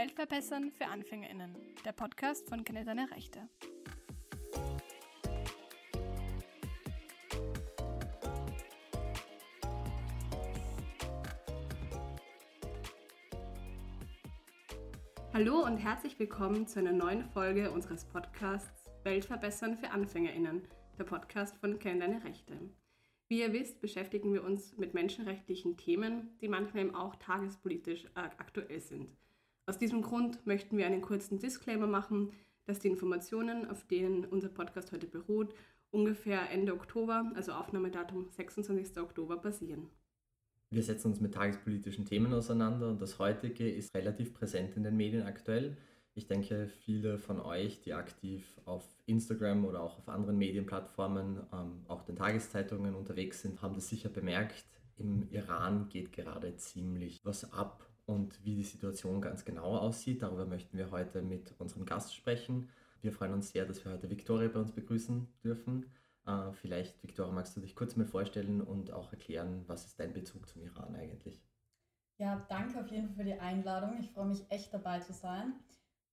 Welt verbessern für AnfängerInnen, der Podcast von Kenne deine Rechte. Hallo und herzlich willkommen zu einer neuen Folge unseres Podcasts Welt verbessern für AnfängerInnen, der Podcast von Kenn deine Rechte. Wie ihr wisst, beschäftigen wir uns mit menschenrechtlichen Themen, die manchmal eben auch tagespolitisch aktuell sind. Aus diesem Grund möchten wir einen kurzen Disclaimer machen, dass die Informationen, auf denen unser Podcast heute beruht, ungefähr Ende Oktober, also Aufnahmedatum 26. Oktober, basieren. Wir setzen uns mit tagespolitischen Themen auseinander und das heutige ist relativ präsent in den Medien aktuell. Ich denke, viele von euch, die aktiv auf Instagram oder auch auf anderen Medienplattformen, ähm, auch den Tageszeitungen unterwegs sind, haben das sicher bemerkt. Im Iran geht gerade ziemlich was ab und wie die Situation ganz genau aussieht. Darüber möchten wir heute mit unserem Gast sprechen. Wir freuen uns sehr, dass wir heute Viktoria bei uns begrüßen dürfen. Äh, vielleicht, Viktoria, magst du dich kurz mal vorstellen und auch erklären, was ist dein Bezug zum Iran eigentlich? Ja, danke auf jeden Fall für die Einladung. Ich freue mich echt dabei zu sein.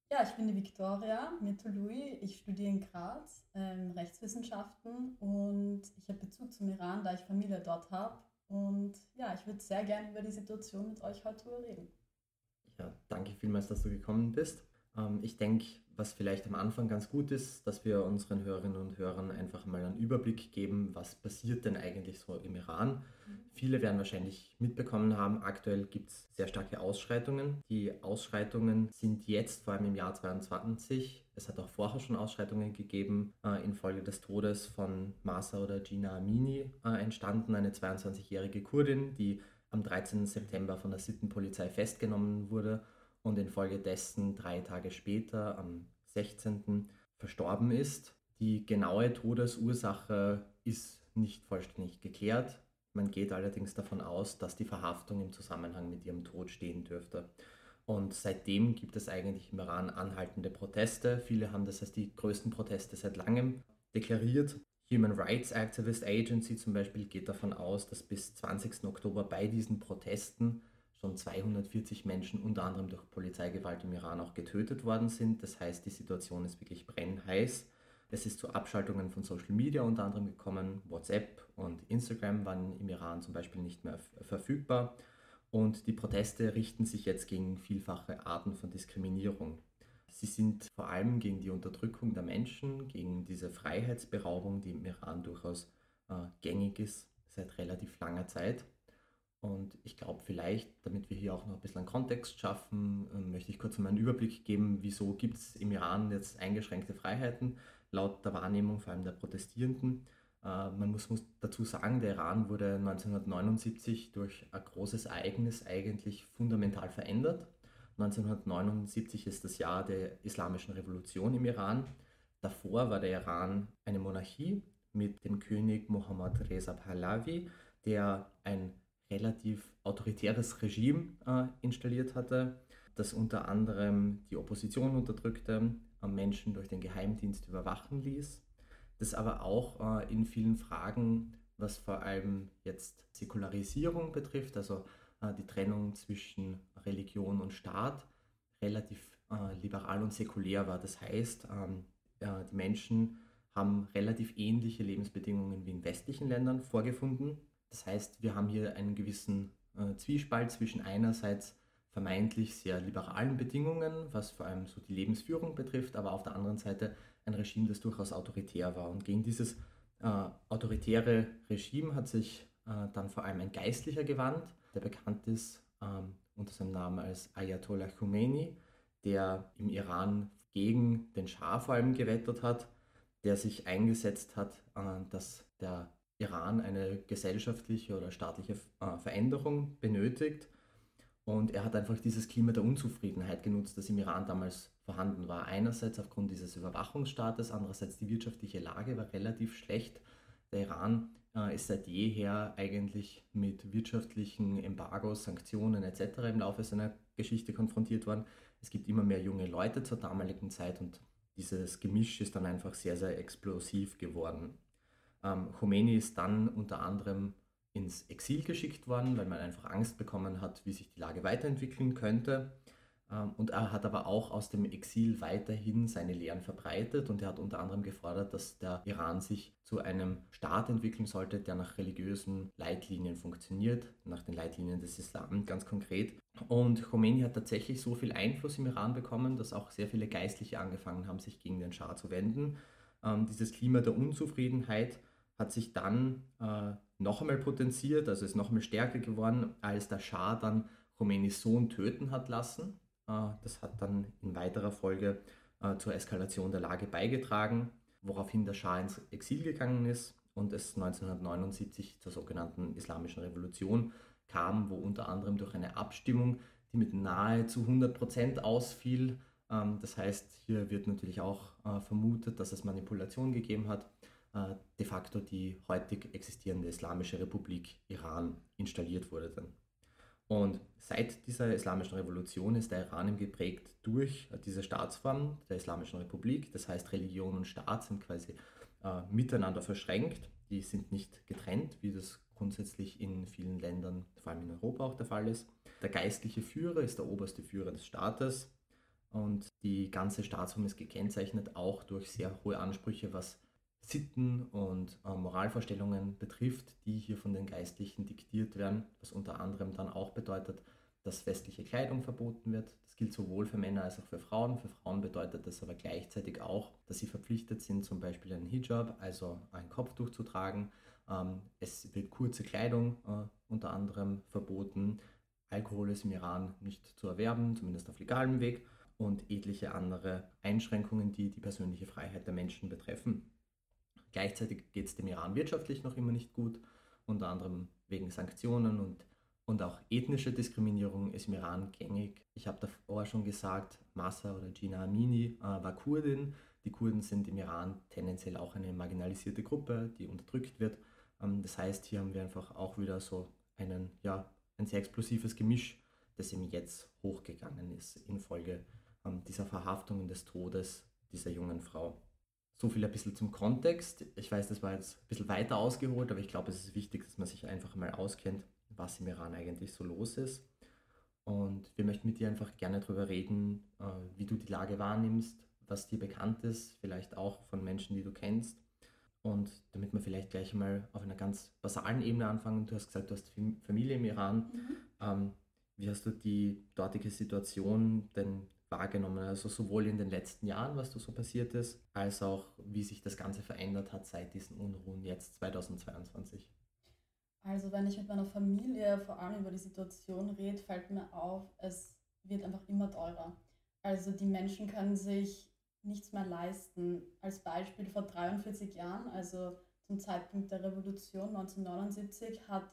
Ja, ich bin die Viktoria Mirtului. Ich studiere in Graz ähm, Rechtswissenschaften und ich habe Bezug zum Iran, da ich Familie dort habe. Und ja, ich würde sehr gerne über die Situation mit euch heute reden. Ja, danke vielmals, dass du gekommen bist. Ähm, ich denke, was vielleicht am Anfang ganz gut ist, dass wir unseren Hörerinnen und Hörern einfach mal einen Überblick geben, was passiert denn eigentlich so im Iran. Mhm. Viele werden wahrscheinlich mitbekommen haben, aktuell gibt es sehr starke Ausschreitungen. Die Ausschreitungen sind jetzt, vor allem im Jahr 2022, es hat auch vorher schon Ausschreitungen gegeben, äh, infolge des Todes von Masa oder Gina Amini äh, entstanden, eine 22-jährige Kurdin, die am 13. September von der Sittenpolizei festgenommen wurde und infolgedessen drei Tage später, am 16. verstorben ist. Die genaue Todesursache ist nicht vollständig geklärt. Man geht allerdings davon aus, dass die Verhaftung im Zusammenhang mit ihrem Tod stehen dürfte. Und seitdem gibt es eigentlich im Iran anhaltende Proteste. Viele haben das als die größten Proteste seit langem deklariert. Human Rights Activist Agency zum Beispiel geht davon aus, dass bis 20. Oktober bei diesen Protesten schon 240 Menschen unter anderem durch Polizeigewalt im Iran auch getötet worden sind. Das heißt, die Situation ist wirklich brennheiß. Es ist zu Abschaltungen von Social Media unter anderem gekommen. WhatsApp und Instagram waren im Iran zum Beispiel nicht mehr verfügbar. Und die Proteste richten sich jetzt gegen vielfache Arten von Diskriminierung. Sie sind vor allem gegen die Unterdrückung der Menschen, gegen diese Freiheitsberaubung, die im Iran durchaus äh, gängig ist seit relativ langer Zeit. Und ich glaube, vielleicht, damit wir hier auch noch ein bisschen einen Kontext schaffen, ähm, möchte ich kurz mal einen Überblick geben, wieso gibt es im Iran jetzt eingeschränkte Freiheiten, laut der Wahrnehmung vor allem der Protestierenden. Äh, man muss, muss dazu sagen, der Iran wurde 1979 durch ein großes Ereignis eigentlich fundamental verändert. 1979 ist das Jahr der Islamischen Revolution im Iran. Davor war der Iran eine Monarchie mit dem König Mohammad Reza Pahlavi, der ein relativ autoritäres Regime äh, installiert hatte, das unter anderem die Opposition unterdrückte, Menschen durch den Geheimdienst überwachen ließ, das aber auch äh, in vielen Fragen, was vor allem jetzt Säkularisierung betrifft, also äh, die Trennung zwischen Religion und Staat, relativ äh, liberal und säkulär war. Das heißt, ähm, die Menschen haben relativ ähnliche Lebensbedingungen wie in westlichen Ländern vorgefunden das heißt, wir haben hier einen gewissen äh, Zwiespalt zwischen einerseits vermeintlich sehr liberalen Bedingungen, was vor allem so die Lebensführung betrifft, aber auf der anderen Seite ein Regime, das durchaus autoritär war. Und gegen dieses äh, autoritäre Regime hat sich äh, dann vor allem ein Geistlicher gewandt, der bekannt ist ähm, unter seinem Namen als Ayatollah Khomeini, der im Iran gegen den Schah vor allem gewettert hat, der sich eingesetzt hat, äh, dass der Iran eine gesellschaftliche oder staatliche äh, Veränderung benötigt. Und er hat einfach dieses Klima der Unzufriedenheit genutzt, das im Iran damals vorhanden war. Einerseits aufgrund dieses Überwachungsstaates, andererseits die wirtschaftliche Lage war relativ schlecht. Der Iran äh, ist seit jeher eigentlich mit wirtschaftlichen Embargos, Sanktionen etc. im Laufe seiner Geschichte konfrontiert worden. Es gibt immer mehr junge Leute zur damaligen Zeit und dieses Gemisch ist dann einfach sehr, sehr explosiv geworden. Ähm, Khomeini ist dann unter anderem ins Exil geschickt worden, weil man einfach Angst bekommen hat, wie sich die Lage weiterentwickeln könnte. Ähm, und er hat aber auch aus dem Exil weiterhin seine Lehren verbreitet und er hat unter anderem gefordert, dass der Iran sich zu einem Staat entwickeln sollte, der nach religiösen Leitlinien funktioniert, nach den Leitlinien des Islam ganz konkret. Und Khomeini hat tatsächlich so viel Einfluss im Iran bekommen, dass auch sehr viele Geistliche angefangen haben, sich gegen den Schah zu wenden. Ähm, dieses Klima der Unzufriedenheit hat sich dann äh, noch einmal potenziert, also ist noch einmal stärker geworden, als der Schah dann Khomeinis Sohn töten hat lassen. Äh, das hat dann in weiterer Folge äh, zur Eskalation der Lage beigetragen, woraufhin der Schah ins Exil gegangen ist und es 1979 zur sogenannten Islamischen Revolution kam, wo unter anderem durch eine Abstimmung, die mit nahezu 100 Prozent ausfiel, ähm, das heißt, hier wird natürlich auch äh, vermutet, dass es Manipulation gegeben hat, de facto die heutig existierende Islamische Republik Iran installiert wurde dann. Und seit dieser islamischen Revolution ist der Iran geprägt durch diese Staatsform der Islamischen Republik. Das heißt, Religion und Staat sind quasi äh, miteinander verschränkt. Die sind nicht getrennt, wie das grundsätzlich in vielen Ländern, vor allem in Europa auch der Fall ist. Der geistliche Führer ist der oberste Führer des Staates und die ganze Staatsform ist gekennzeichnet auch durch sehr hohe Ansprüche, was Sitten und äh, Moralvorstellungen betrifft, die hier von den Geistlichen diktiert werden, was unter anderem dann auch bedeutet, dass westliche Kleidung verboten wird. Das gilt sowohl für Männer als auch für Frauen. Für Frauen bedeutet das aber gleichzeitig auch, dass sie verpflichtet sind, zum Beispiel einen Hijab, also ein Kopftuch zu tragen. Ähm, es wird kurze Kleidung äh, unter anderem verboten. Alkohol ist im Iran nicht zu erwerben, zumindest auf legalem Weg. Und etliche andere Einschränkungen, die die persönliche Freiheit der Menschen betreffen. Gleichzeitig geht es dem Iran wirtschaftlich noch immer nicht gut, unter anderem wegen Sanktionen und, und auch ethnische Diskriminierung ist im Iran gängig. Ich habe davor schon gesagt, Massa oder Gina Amini äh, war Kurdin. Die Kurden sind im Iran tendenziell auch eine marginalisierte Gruppe, die unterdrückt wird. Ähm, das heißt, hier haben wir einfach auch wieder so einen, ja, ein sehr explosives Gemisch, das eben jetzt hochgegangen ist infolge ähm, dieser Verhaftung und des Todes dieser jungen Frau. So viel ein bisschen zum Kontext. Ich weiß, das war jetzt ein bisschen weiter ausgeholt, aber ich glaube, es ist wichtig, dass man sich einfach mal auskennt, was im Iran eigentlich so los ist. Und wir möchten mit dir einfach gerne darüber reden, äh, wie du die Lage wahrnimmst, was dir bekannt ist, vielleicht auch von Menschen, die du kennst. Und damit wir vielleicht gleich mal auf einer ganz basalen Ebene anfangen. Du hast gesagt, du hast Familie im Iran. Mhm. Ähm, wie hast du die dortige Situation denn wahrgenommen? Also sowohl in den letzten Jahren, was da so passiert ist, als auch wie sich das Ganze verändert hat seit diesen Unruhen jetzt 2022. Also wenn ich mit meiner Familie vor allem über die Situation rede, fällt mir auf, es wird einfach immer teurer. Also die Menschen können sich nichts mehr leisten. Als Beispiel vor 43 Jahren, also zum Zeitpunkt der Revolution 1979, hat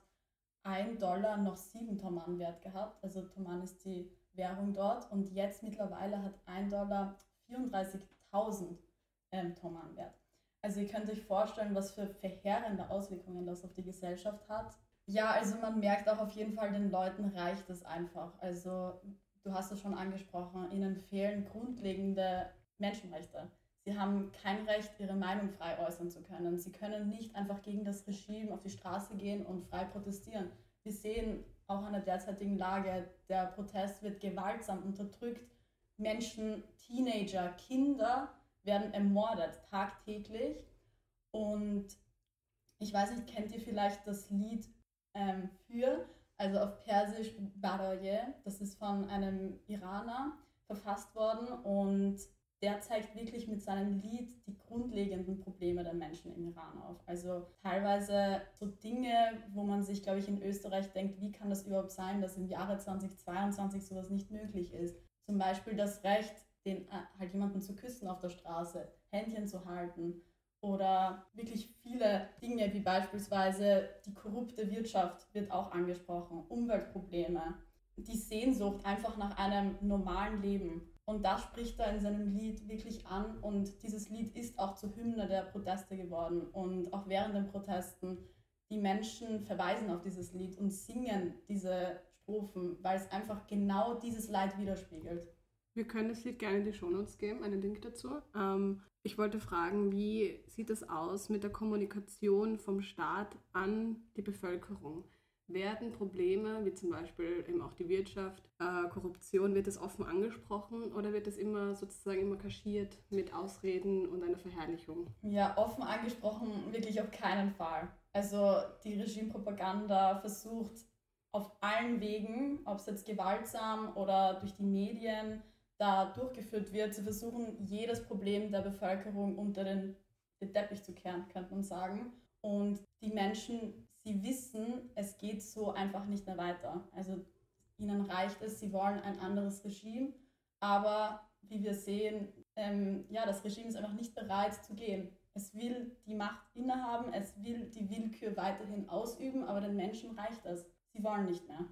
ein Dollar noch sieben Toman wert gehabt. Also Toman ist die Währung dort und jetzt mittlerweile hat ein Dollar 34.000 ähm, Toman wert. Also ihr könnt euch vorstellen, was für verheerende Auswirkungen das auf die Gesellschaft hat. Ja, also man merkt auch auf jeden Fall, den Leuten reicht es einfach. Also du hast es schon angesprochen, ihnen fehlen grundlegende Menschenrechte. Sie haben kein Recht, ihre Meinung frei äußern zu können. Sie können nicht einfach gegen das Regime auf die Straße gehen und frei protestieren. Wir sehen auch an der derzeitigen Lage, der Protest wird gewaltsam unterdrückt. Menschen, Teenager, Kinder werden ermordet tagtäglich. Und ich weiß nicht, kennt ihr vielleicht das Lied ähm, für, also auf Persisch Baroye, das ist von einem Iraner verfasst worden und der zeigt wirklich mit seinem Lied die grundlegenden Probleme der Menschen im Iran auf. Also teilweise so Dinge, wo man sich, glaube ich, in Österreich denkt, wie kann das überhaupt sein, dass im Jahre 2022 sowas nicht möglich ist. Zum Beispiel das Recht, den, äh, halt jemanden zu küssen auf der Straße, Händchen zu halten oder wirklich viele Dinge, wie beispielsweise die korrupte Wirtschaft wird auch angesprochen, Umweltprobleme, die Sehnsucht einfach nach einem normalen Leben. Und das spricht er in seinem Lied wirklich an. Und dieses Lied ist auch zur Hymne der Proteste geworden. Und auch während den Protesten, die Menschen verweisen auf dieses Lied und singen diese Strophen, weil es einfach genau dieses Leid widerspiegelt. Wir können das Lied gerne in die Shownotes geben, einen Link dazu. Ähm, ich wollte fragen, wie sieht es aus mit der Kommunikation vom Staat an die Bevölkerung? Werden Probleme, wie zum Beispiel eben auch die Wirtschaft, äh, Korruption, wird das offen angesprochen oder wird das immer sozusagen immer kaschiert mit Ausreden und einer Verherrlichung? Ja, offen angesprochen wirklich auf keinen Fall. Also die Regimepropaganda versucht auf allen Wegen, ob es jetzt gewaltsam oder durch die Medien da durchgeführt wird, zu versuchen, jedes Problem der Bevölkerung unter den, den Teppich zu kehren, könnte man sagen. Und die Menschen sie wissen, es geht so einfach nicht mehr weiter. Also ihnen reicht es, sie wollen ein anderes Regime, aber wie wir sehen, ähm, ja, das Regime ist einfach nicht bereit zu gehen. Es will die Macht innehaben, es will die Willkür weiterhin ausüben, aber den Menschen reicht es. Sie wollen nicht mehr.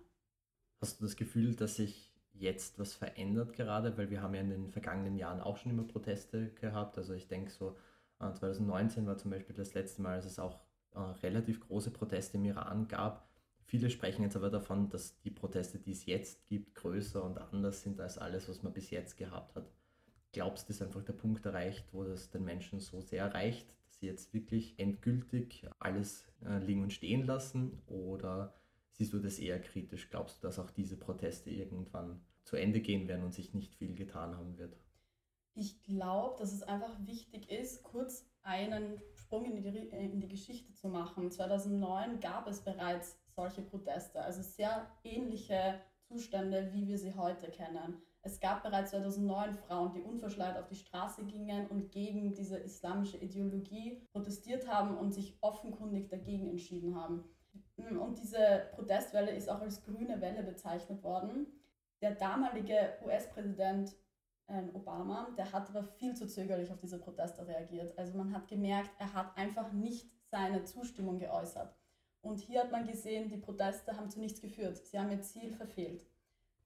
Hast du das Gefühl, dass sich jetzt was verändert gerade? Weil wir haben ja in den vergangenen Jahren auch schon immer Proteste gehabt. Also ich denke so, 2019 äh, war zum Beispiel das letzte Mal, als es auch äh, relativ große Proteste im Iran gab. Viele sprechen jetzt aber davon, dass die Proteste, die es jetzt gibt, größer und anders sind als alles, was man bis jetzt gehabt hat. Glaubst du, dass einfach der Punkt erreicht, wo das den Menschen so sehr erreicht, dass sie jetzt wirklich endgültig alles äh, liegen und stehen lassen? Oder siehst du das eher kritisch? Glaubst du, dass auch diese Proteste irgendwann zu Ende gehen werden und sich nicht viel getan haben wird? Ich glaube, dass es einfach wichtig ist, kurz einen Sprung in die, in die Geschichte zu machen. 2009 gab es bereits solche Proteste, also sehr ähnliche Zustände, wie wir sie heute kennen. Es gab bereits 2009 Frauen, die unverschleiert auf die Straße gingen und gegen diese islamische Ideologie protestiert haben und sich offenkundig dagegen entschieden haben. Und diese Protestwelle ist auch als grüne Welle bezeichnet worden. Der damalige US-Präsident Obama, der hat aber viel zu zögerlich auf diese Proteste reagiert. Also man hat gemerkt, er hat einfach nicht seine Zustimmung geäußert. Und hier hat man gesehen, die Proteste haben zu nichts geführt. Sie haben ihr Ziel verfehlt.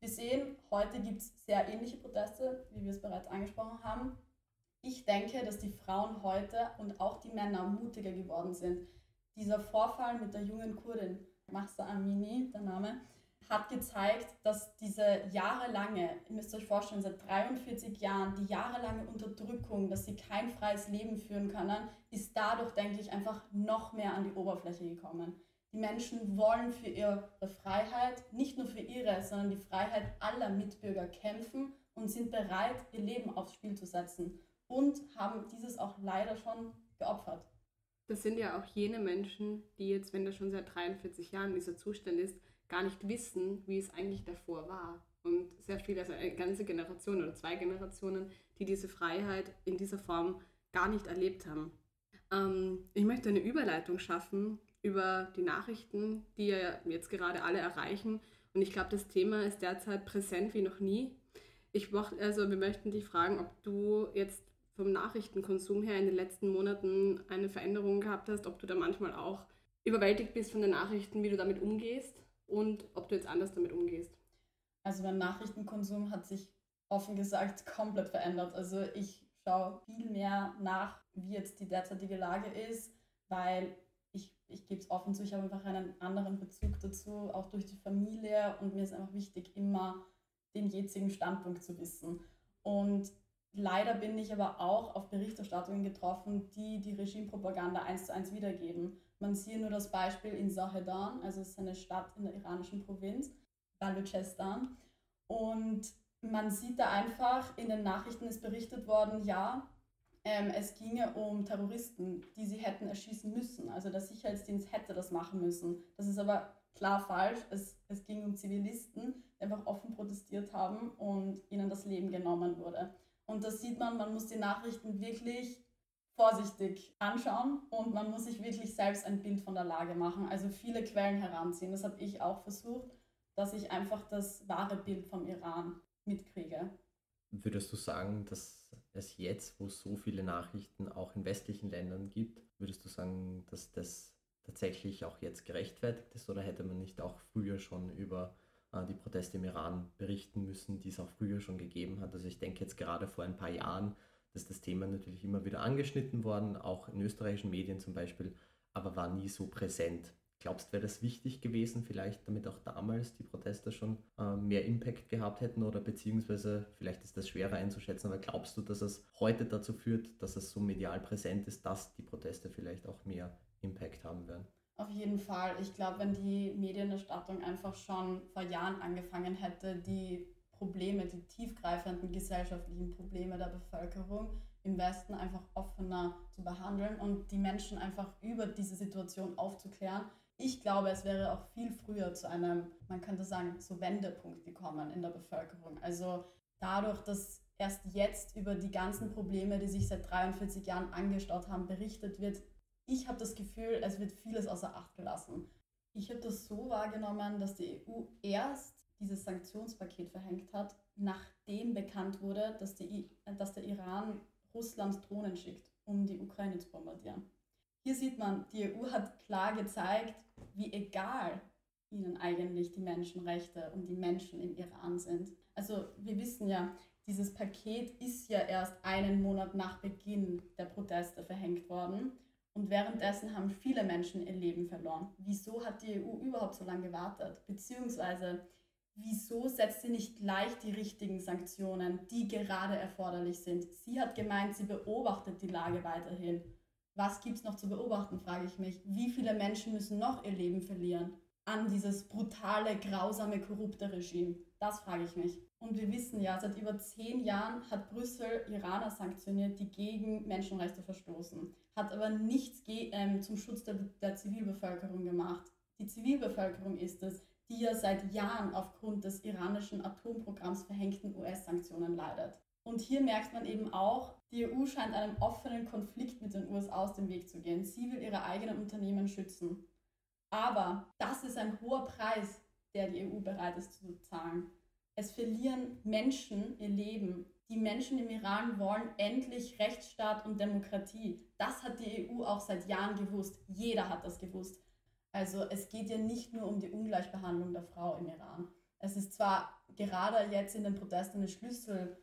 Wir sehen, heute gibt es sehr ähnliche Proteste, wie wir es bereits angesprochen haben. Ich denke, dass die Frauen heute und auch die Männer mutiger geworden sind. Dieser Vorfall mit der jungen Kurdin, Mahsa Amini, der Name, hat gezeigt, dass diese jahrelange, ihr müsst euch vorstellen, seit 43 Jahren, die jahrelange Unterdrückung, dass sie kein freies Leben führen können, ist dadurch, denke ich, einfach noch mehr an die Oberfläche gekommen. Die Menschen wollen für ihre Freiheit, nicht nur für ihre, sondern die Freiheit aller Mitbürger kämpfen und sind bereit, ihr Leben aufs Spiel zu setzen und haben dieses auch leider schon geopfert. Das sind ja auch jene Menschen, die jetzt, wenn das schon seit 43 Jahren dieser Zustand ist, gar nicht wissen, wie es eigentlich davor war. Und sehr viele, also eine ganze Generation oder zwei Generationen, die diese Freiheit in dieser Form gar nicht erlebt haben. Ähm, ich möchte eine Überleitung schaffen über die Nachrichten, die ja jetzt gerade alle erreichen. Und ich glaube, das Thema ist derzeit präsent wie noch nie. Ich mochte, also wir möchten dich fragen, ob du jetzt vom Nachrichtenkonsum her in den letzten Monaten eine Veränderung gehabt hast, ob du da manchmal auch überwältigt bist von den Nachrichten, wie du damit umgehst und ob du jetzt anders damit umgehst. Also mein Nachrichtenkonsum hat sich offen gesagt komplett verändert. Also ich schaue viel mehr nach, wie jetzt die derzeitige Lage ist, weil ich, ich gebe es offen zu, ich habe einfach einen anderen Bezug dazu, auch durch die Familie und mir ist einfach wichtig, immer den jetzigen Standpunkt zu wissen. Und leider bin ich aber auch auf Berichterstattungen getroffen, die die Regimepropaganda eins zu eins wiedergeben. Man sieht nur das Beispiel in Sahedan, also es ist eine Stadt in der iranischen Provinz, Baluchistan. Und man sieht da einfach, in den Nachrichten ist berichtet worden, ja, ähm, es ginge um Terroristen, die sie hätten erschießen müssen. Also der Sicherheitsdienst hätte das machen müssen. Das ist aber klar falsch. Es, es ging um Zivilisten, die einfach offen protestiert haben und ihnen das Leben genommen wurde. Und da sieht man, man muss die Nachrichten wirklich vorsichtig anschauen und man muss sich wirklich selbst ein Bild von der Lage machen, also viele Quellen heranziehen. Das habe ich auch versucht, dass ich einfach das wahre Bild vom Iran mitkriege. Würdest du sagen, dass es jetzt, wo es so viele Nachrichten auch in westlichen Ländern gibt, würdest du sagen, dass das tatsächlich auch jetzt gerechtfertigt ist oder hätte man nicht auch früher schon über äh, die Proteste im Iran berichten müssen, die es auch früher schon gegeben hat? Also ich denke jetzt gerade vor ein paar Jahren ist das Thema natürlich immer wieder angeschnitten worden, auch in österreichischen Medien zum Beispiel, aber war nie so präsent. Glaubst du, wäre das wichtig gewesen, vielleicht damit auch damals die Proteste schon äh, mehr Impact gehabt hätten oder beziehungsweise vielleicht ist das schwerer einzuschätzen, aber glaubst du, dass es heute dazu führt, dass es so medial präsent ist, dass die Proteste vielleicht auch mehr Impact haben werden? Auf jeden Fall. Ich glaube, wenn die Medienerstattung einfach schon vor Jahren angefangen hätte, die Probleme, die tiefgreifenden gesellschaftlichen Probleme der Bevölkerung im Westen einfach offener zu behandeln und die Menschen einfach über diese Situation aufzuklären. Ich glaube, es wäre auch viel früher zu einem, man könnte sagen, so Wendepunkt gekommen in der Bevölkerung. Also dadurch, dass erst jetzt über die ganzen Probleme, die sich seit 43 Jahren angestaut haben, berichtet wird, ich habe das Gefühl, es wird vieles außer Acht gelassen. Ich habe das so wahrgenommen, dass die EU erst dieses Sanktionspaket verhängt hat, nachdem bekannt wurde, dass, die, dass der Iran Russland Drohnen schickt, um die Ukraine zu bombardieren. Hier sieht man, die EU hat klar gezeigt, wie egal ihnen eigentlich die Menschenrechte und die Menschen im Iran sind. Also wir wissen ja, dieses Paket ist ja erst einen Monat nach Beginn der Proteste verhängt worden. Und währenddessen haben viele Menschen ihr Leben verloren. Wieso hat die EU überhaupt so lange gewartet? Beziehungsweise, wieso setzt sie nicht gleich die richtigen Sanktionen, die gerade erforderlich sind? Sie hat gemeint, sie beobachtet die Lage weiterhin. Was gibt es noch zu beobachten, frage ich mich. Wie viele Menschen müssen noch ihr Leben verlieren an dieses brutale, grausame, korrupte Regime? Das frage ich mich. Und wir wissen ja, seit über zehn Jahren hat Brüssel Iraner sanktioniert, die gegen Menschenrechte verstoßen, hat aber nichts ähm, zum Schutz der, der Zivilbevölkerung gemacht. Die Zivilbevölkerung ist es, die ja seit Jahren aufgrund des iranischen Atomprogramms verhängten US-Sanktionen leidet. Und hier merkt man eben auch, die EU scheint einem offenen Konflikt mit den USA aus dem Weg zu gehen. Sie will ihre eigenen Unternehmen schützen. Aber das ist ein hoher Preis, der die EU bereit ist zu zahlen. Es verlieren Menschen ihr Leben. Die Menschen im Iran wollen endlich Rechtsstaat und Demokratie. Das hat die EU auch seit Jahren gewusst. Jeder hat das gewusst. Also es geht ja nicht nur um die Ungleichbehandlung der Frau im Iran. Es ist zwar gerade jetzt in den Protesten ein, Schlüssel,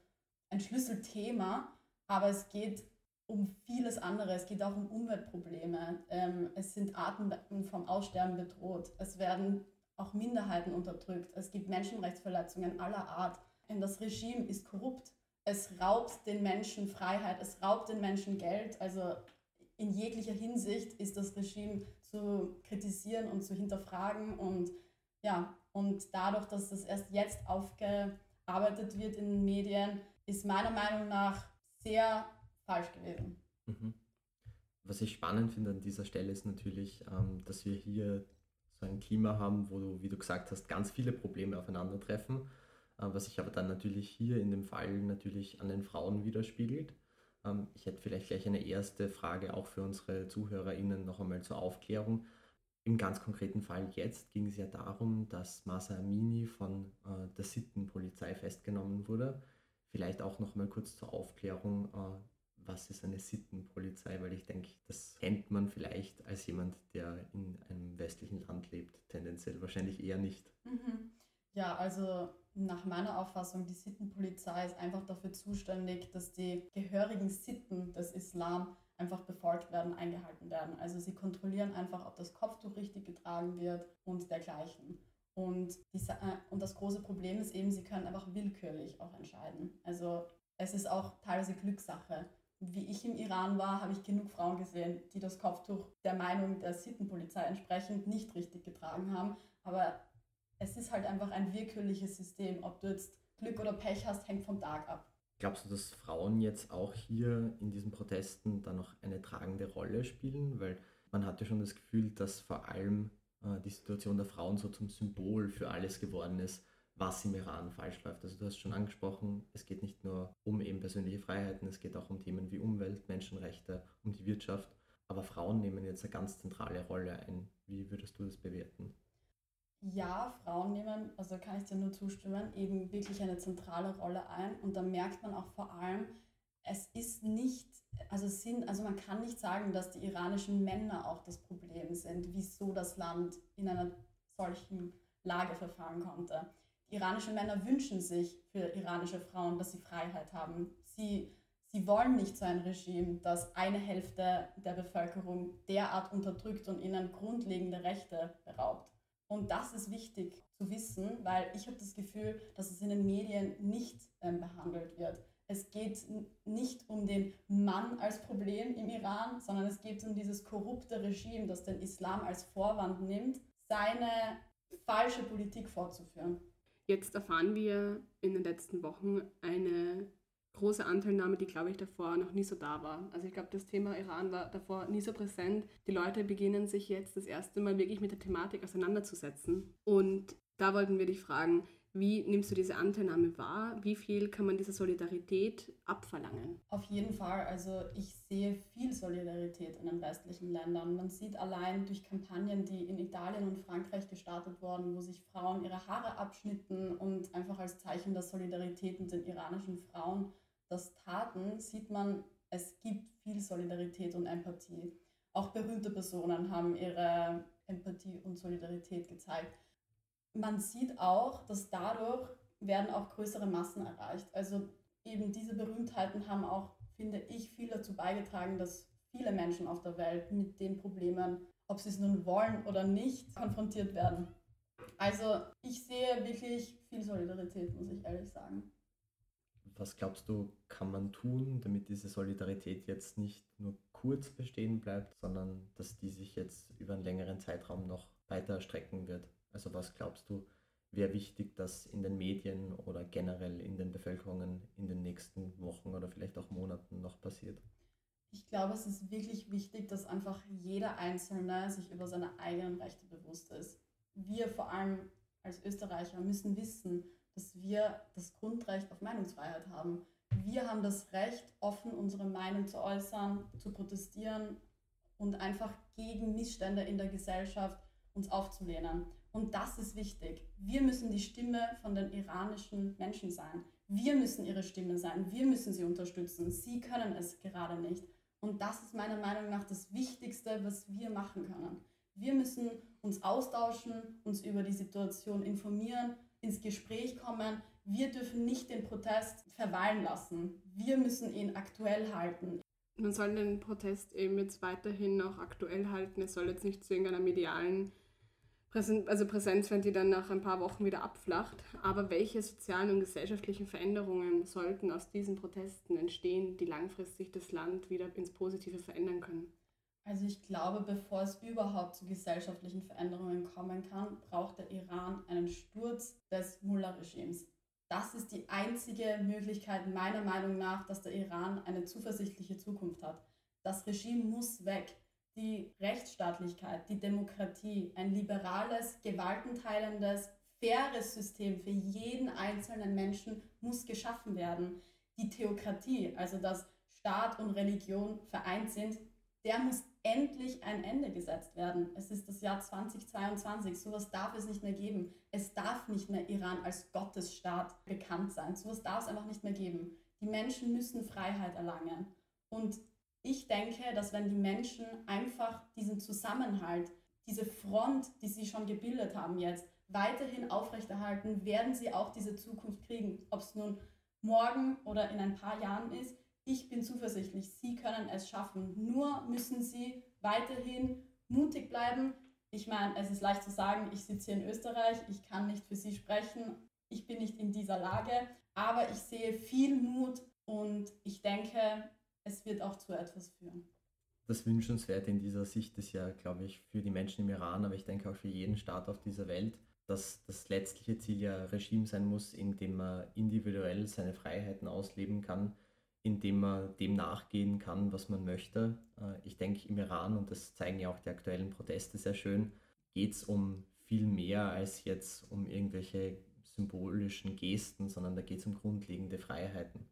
ein Schlüsselthema, aber es geht um vieles andere. Es geht auch um Umweltprobleme. Ähm, es sind Arten vom Aussterben bedroht. Es werden auch Minderheiten unterdrückt. Es gibt Menschenrechtsverletzungen aller Art. Und das Regime ist korrupt. Es raubt den Menschen Freiheit, es raubt den Menschen Geld. Also in jeglicher Hinsicht ist das Regime zu kritisieren und zu hinterfragen. Und ja, und dadurch, dass das erst jetzt aufgearbeitet wird in den Medien, ist meiner Meinung nach sehr falsch gewesen. Mhm. Was ich spannend finde an dieser Stelle ist natürlich, ähm, dass wir hier so ein Klima haben, wo du, wie du gesagt hast, ganz viele Probleme aufeinandertreffen, äh, was sich aber dann natürlich hier in dem Fall natürlich an den Frauen widerspiegelt. Ähm, ich hätte vielleicht gleich eine erste Frage auch für unsere ZuhörerInnen noch einmal zur Aufklärung. Im ganz konkreten Fall jetzt ging es ja darum, dass Masa Amini von äh, der Sittenpolizei festgenommen wurde. Vielleicht auch noch mal kurz zur Aufklärung, äh, was ist eine Sittenpolizei, weil ich denke, das kennt man vielleicht als jemand, der in einem westlichen Land lebt, tendenziell wahrscheinlich eher nicht. Mhm. Ja, also nach meiner Auffassung, die Sittenpolizei ist einfach dafür zuständig, dass die gehörigen Sitten des Islam einfach befolgt werden, eingehalten werden. Also sie kontrollieren einfach, ob das Kopftuch richtig getragen wird und dergleichen. Und, die, äh, und das große Problem ist eben, sie können einfach willkürlich auch entscheiden. Also es ist auch teilweise Glückssache wie ich im Iran war, habe ich genug Frauen gesehen, die das Kopftuch der Meinung der Sittenpolizei entsprechend nicht richtig getragen haben. Aber es ist halt einfach ein willkürliches System. Ob du jetzt Glück oder Pech hast, hängt vom Tag ab. Glaubst du, dass Frauen jetzt auch hier in diesen Protesten dann noch eine tragende Rolle spielen? Weil man hat ja schon das Gefühl, dass vor allem äh, die Situation der Frauen so zum Symbol für alles geworden ist was im Iran falsch läuft. Also du hast schon angesprochen, es geht nicht nur um eben persönliche Freiheiten, es geht auch um Themen wie Umwelt, Menschenrechte, um die Wirtschaft. Aber Frauen nehmen jetzt eine ganz zentrale Rolle ein. Wie würdest du das bewerten? Ja, Frauen nehmen, also kann ich dir nur zustimmen, eben wirklich eine zentrale Rolle ein. Und da merkt man auch vor allem, es ist nicht, also sind, also man kann nicht sagen, dass die iranischen Männer auch das Problem sind, wieso das Land in einer solchen Lage verfallen konnte iranische Männer wünschen sich für iranische Frauen, dass sie Freiheit haben. Sie, sie wollen nicht so ein Regime, das eine Hälfte der Bevölkerung derart unterdrückt und ihnen grundlegende Rechte beraubt. Und das ist wichtig zu wissen, weil ich habe das Gefühl, dass es in den Medien nicht ähm, behandelt wird. es geht nicht um den Mann als Problem im Iran, sondern es geht um dieses korrupte Regime, das den Islam als Vorwand nimmt, seine falsche Politik fortzuführen. Jetzt erfahren wir in den letzten Wochen eine große Anteilnahme, die, glaube ich, davor noch nie so da war. Also ich glaube, das Thema Iran war davor nie so präsent. Die Leute beginnen sich jetzt das erste Mal wirklich mit der Thematik auseinanderzusetzen. Und da wollten wir dich fragen, wie nimmst du diese Anteilnahme wahr? Wie viel kann man dieser Solidarität abverlangen? Auf jeden Fall. Also ich sehe viel Solidarität in den westlichen Ländern. Man sieht allein durch Kampagnen, die in Italien und Frankreich gestartet wurden, wo sich Frauen ihre Haare abschnitten und einfach als Zeichen der Solidarität mit den iranischen Frauen das taten, sieht man, es gibt viel Solidarität und Empathie. Auch berühmte Personen haben ihre Empathie und Solidarität gezeigt man sieht auch, dass dadurch werden auch größere Massen erreicht. Also eben diese Berühmtheiten haben auch, finde ich, viel dazu beigetragen, dass viele Menschen auf der Welt mit den Problemen, ob sie es nun wollen oder nicht, konfrontiert werden. Also ich sehe wirklich viel Solidarität, muss ich ehrlich sagen. Was glaubst du, kann man tun, damit diese Solidarität jetzt nicht nur kurz bestehen bleibt, sondern dass die sich jetzt über einen längeren Zeitraum noch weiter erstrecken wird? Also was glaubst du, wäre wichtig, dass in den Medien oder generell in den Bevölkerungen in den nächsten Wochen oder vielleicht auch Monaten noch passiert? Ich glaube, es ist wirklich wichtig, dass einfach jeder Einzelne sich über seine eigenen Rechte bewusst ist. Wir vor allem als Österreicher müssen wissen, dass wir das Grundrecht auf Meinungsfreiheit haben. Wir haben das Recht, offen unsere Meinung zu äußern, zu protestieren und einfach gegen Missstände in der Gesellschaft uns aufzulehnen. Und das ist wichtig. Wir müssen die Stimme von den iranischen Menschen sein. Wir müssen ihre Stimme sein. Wir müssen sie unterstützen. Sie können es gerade nicht. Und das ist meiner Meinung nach das Wichtigste, was wir machen können. Wir müssen uns austauschen, uns über die Situation informieren, ins Gespräch kommen. Wir dürfen nicht den Protest verweilen lassen. Wir müssen ihn aktuell halten. Man soll den Protest eben jetzt weiterhin noch aktuell halten. Es soll jetzt nicht zu irgendeiner medialen Präsen also Präsenz, wenn die dann nach ein paar Wochen wieder abflacht. Aber welche sozialen und gesellschaftlichen Veränderungen sollten aus diesen Protesten entstehen, die langfristig das Land wieder ins Positive verändern können? Also ich glaube, bevor es überhaupt zu gesellschaftlichen Veränderungen kommen kann, braucht der Iran einen Sturz des Mullah-Regimes. Das ist die einzige Möglichkeit meiner Meinung nach, dass der Iran eine zuversichtliche Zukunft hat. Das Regime muss weg die Rechtsstaatlichkeit, die Demokratie, ein liberales, gewaltenteilendes, faires System für jeden einzelnen Menschen muss geschaffen werden. Die Theokratie, also dass Staat und Religion vereint sind, der muss endlich ein Ende gesetzt werden. Es ist das Jahr 2022, sowas darf es nicht mehr geben. Es darf nicht mehr Iran als Gottesstaat bekannt sein. Sowas darf es einfach nicht mehr geben. Die Menschen müssen Freiheit erlangen. Und ich denke, dass wenn die Menschen einfach diesen Zusammenhalt, diese Front, die sie schon gebildet haben jetzt, weiterhin aufrechterhalten, werden sie auch diese Zukunft kriegen. Ob es nun morgen oder in ein paar Jahren ist, ich bin zuversichtlich, sie können es schaffen. Nur müssen sie weiterhin mutig bleiben. Ich meine, es ist leicht zu sagen, ich sitze hier in Österreich, ich kann nicht für sie sprechen, ich bin nicht in dieser Lage, aber ich sehe viel Mut und ich denke, es wird auch zu etwas führen. Das Wünschenswerte in dieser Sicht ist ja, glaube ich, für die Menschen im Iran, aber ich denke auch für jeden Staat auf dieser Welt, dass das letztliche Ziel ja Regime sein muss, in dem man individuell seine Freiheiten ausleben kann, in dem man dem nachgehen kann, was man möchte. Äh, ich denke, im Iran, und das zeigen ja auch die aktuellen Proteste sehr schön, geht es um viel mehr als jetzt um irgendwelche symbolischen Gesten, sondern da geht es um grundlegende Freiheiten.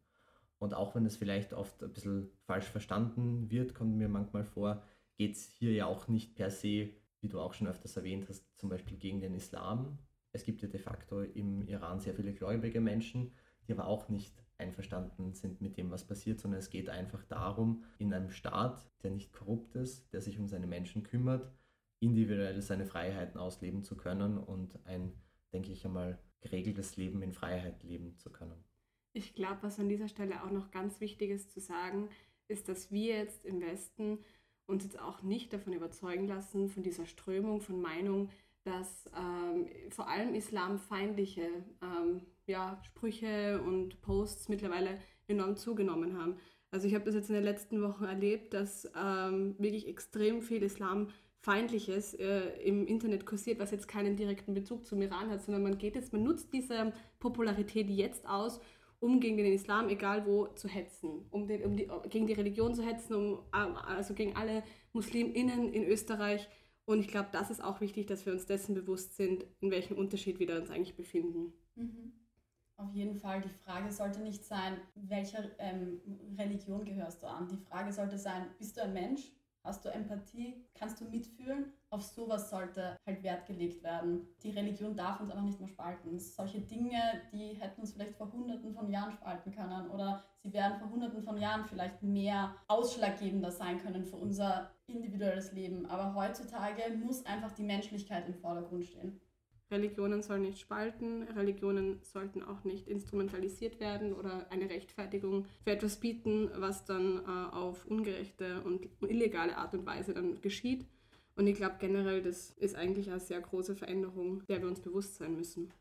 Und auch wenn es vielleicht oft ein bisschen falsch verstanden wird, kommt mir manchmal vor, geht es hier ja auch nicht per se, wie du auch schon öfters erwähnt hast, zum Beispiel gegen den Islam. Es gibt ja de facto im Iran sehr viele gläubige Menschen, die aber auch nicht einverstanden sind mit dem, was passiert, sondern es geht einfach darum, in einem Staat, der nicht korrupt ist, der sich um seine Menschen kümmert, individuell seine Freiheiten ausleben zu können und ein, denke ich einmal, geregeltes Leben in Freiheit leben zu können. Ich glaube, was an dieser Stelle auch noch ganz wichtig ist zu sagen, ist, dass wir jetzt im Westen uns jetzt auch nicht davon überzeugen lassen, von dieser Strömung von Meinung, dass ähm, vor allem islamfeindliche ähm, ja, Sprüche und Posts mittlerweile enorm zugenommen haben. Also ich habe das jetzt in den letzten Wochen erlebt, dass ähm, wirklich extrem viel Islamfeindliches äh, im Internet kursiert, was jetzt keinen direkten Bezug zum Iran hat, sondern man geht jetzt, man nutzt diese Popularität jetzt aus, um gegen den Islam, egal wo, zu hetzen, um, den, um die, gegen die Religion zu hetzen, um, also gegen alle MuslimInnen in Österreich. Und ich glaube, das ist auch wichtig, dass wir uns dessen bewusst sind, in welchem Unterschied wir uns eigentlich befinden. Mhm. Auf jeden Fall, die Frage sollte nicht sein, welcher ähm, Religion gehörst du an. Die Frage sollte sein, bist du ein Mensch? Hast du Empathie? Kannst du mitfühlen? Auf sowas sollte halt Wert gelegt werden. Die Religion darf uns einfach nicht mehr spalten. Solche Dinge, die hätten uns vielleicht vor hunderten von Jahren spalten können oder sie werden vor hunderten von Jahren vielleicht mehr ausschlaggebender sein können für unser individuelles Leben. Aber heutzutage muss einfach die Menschlichkeit im Vordergrund stehen. Religionen sollen nicht spalten, Religionen sollten auch nicht instrumentalisiert werden oder eine Rechtfertigung für etwas bieten, was dann äh, auf ungerechte und illegale Art und Weise dann geschieht. Und ich glaube generell, das ist eigentlich eine sehr große Veränderung, der wir uns bewusst sein müssen.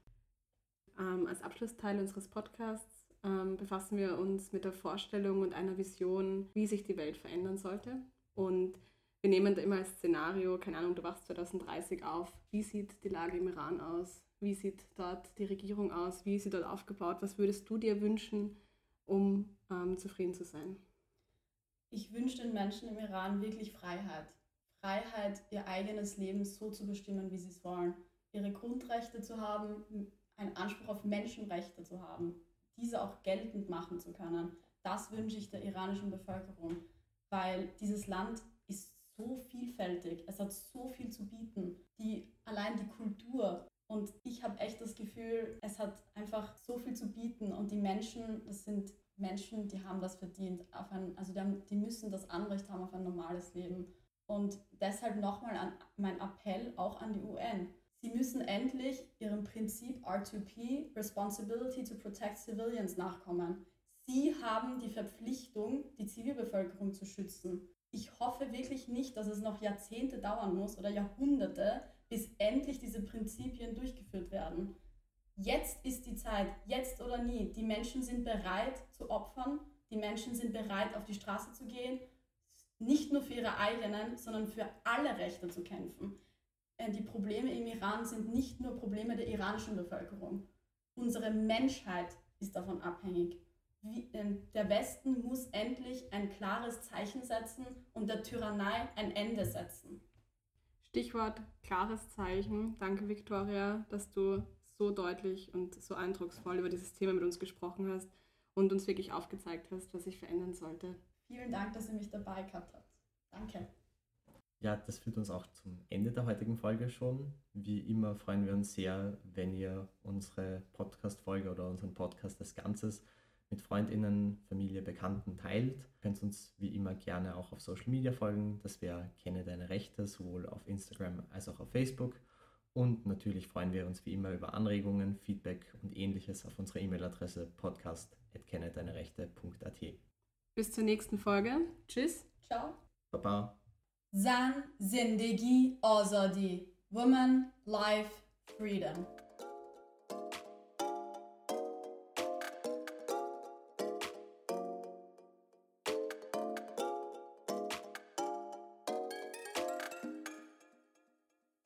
Ähm, als Abschlussteil unseres Podcasts ähm, befassen wir uns mit der Vorstellung und einer Vision, wie sich die Welt verändern sollte. Und wir nehmen da immer als Szenario, keine Ahnung, du wachst 2030 auf, wie sieht die Lage im Iran aus, wie sieht dort die Regierung aus, wie ist sie dort aufgebaut, was würdest du dir wünschen, um ähm, zufrieden zu sein? Ich wünsche den Menschen im Iran wirklich Freiheit. Freiheit, ihr eigenes Leben so zu bestimmen, wie sie es wollen. Ihre Grundrechte zu haben, einen Anspruch auf Menschenrechte zu haben, diese auch geltend machen zu können. Das wünsche ich der iranischen Bevölkerung, weil dieses Land so vielfältig, es hat so viel zu bieten. Die, allein die Kultur. Und ich habe echt das Gefühl, es hat einfach so viel zu bieten. Und die Menschen, das sind Menschen, die haben das verdient. Ein, also die, haben, die müssen das Anrecht haben auf ein normales Leben. Und deshalb nochmal mein Appell auch an die UN. Sie müssen endlich ihrem Prinzip R2P, Responsibility to Protect Civilians, nachkommen. Sie haben die Verpflichtung, die Zivilbevölkerung zu schützen ich hoffe wirklich nicht, dass es noch Jahrzehnte dauern muss oder Jahrhunderte, bis endlich diese Prinzipien durchgeführt werden. Jetzt ist die Zeit, jetzt oder nie. Die Menschen sind bereit zu opfern, die Menschen sind bereit, auf die Straße zu gehen, nicht nur für ihre eigenen, sondern für alle Rechte zu kämpfen. Äh, die Probleme im Iran sind nicht nur Probleme der iranischen Bevölkerung. Unsere Menschheit ist davon abhängig wie, der Westen muss endlich ein klares Zeichen setzen und der Tyrannei ein Ende setzen. Stichwort klares Zeichen. Danke, Viktoria, dass du so deutlich und so eindrucksvoll über dieses Thema mit uns gesprochen hast und uns wirklich aufgezeigt hast, was sich verändern sollte. Vielen Dank, dass ihr mich dabei gehabt habt. Danke. Ja, das führt uns auch zum Ende der heutigen Folge schon. Wie immer freuen wir uns sehr, wenn ihr unsere Podcast-Folge oder unseren Podcast als Ganzes mit Freundinnen, Familie, Bekannten teilt. Ihr könnt uns wie immer gerne auch auf Social Media folgen. Das wäre Kenne deine Rechte, sowohl auf Instagram als auch auf Facebook. Und natürlich freuen wir uns wie immer über Anregungen, Feedback und ähnliches auf unserer E-Mail-Adresse podcast.kennedeinerechte.at. Bis zur nächsten Folge. Tschüss. Ciao. Baba. Zan Zindagi Azadi. Woman, Life, Freedom.